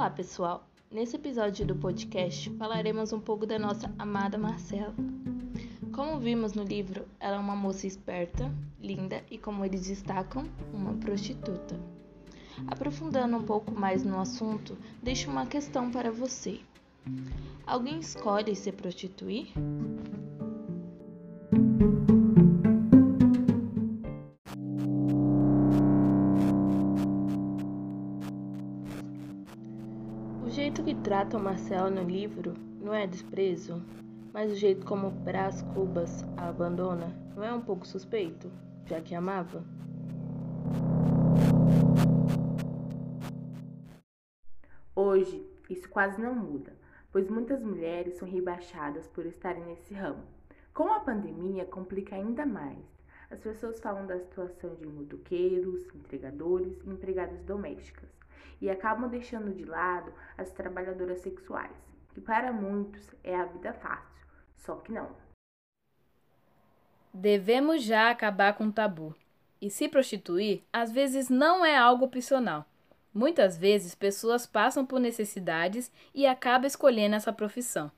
Olá, pessoal! Nesse episódio do podcast falaremos um pouco da nossa amada Marcela. Como vimos no livro, ela é uma moça esperta, linda e, como eles destacam, uma prostituta. Aprofundando um pouco mais no assunto, deixo uma questão para você: Alguém escolhe se prostituir? O jeito que tratam Marcela no livro não é desprezo, mas o jeito como Brás Cubas a abandona não é um pouco suspeito, já que amava? Hoje, isso quase não muda, pois muitas mulheres são rebaixadas por estarem nesse ramo. Com a pandemia, complica ainda mais. As pessoas falam da situação de motoqueiros, entregadores e empregadas domésticas e acabam deixando de lado as trabalhadoras sexuais, que para muitos é a vida fácil, só que não. Devemos já acabar com o tabu. E se prostituir, às vezes não é algo opcional. Muitas vezes pessoas passam por necessidades e acabam escolhendo essa profissão.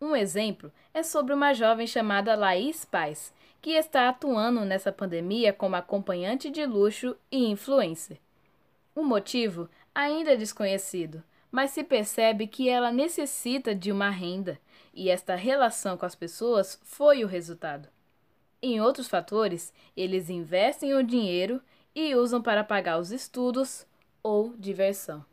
Um exemplo é sobre uma jovem chamada Laís Paz, que está atuando nessa pandemia como acompanhante de luxo e influencer. O motivo ainda é desconhecido, mas se percebe que ela necessita de uma renda e esta relação com as pessoas foi o resultado. Em outros fatores, eles investem o dinheiro e usam para pagar os estudos ou diversão.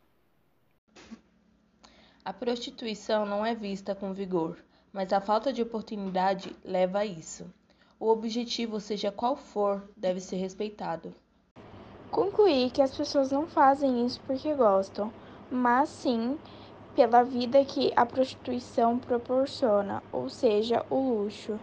A prostituição não é vista com vigor, mas a falta de oportunidade leva a isso. O objetivo, seja qual for, deve ser respeitado. Concluí que as pessoas não fazem isso porque gostam, mas sim pela vida que a prostituição proporciona, ou seja, o luxo.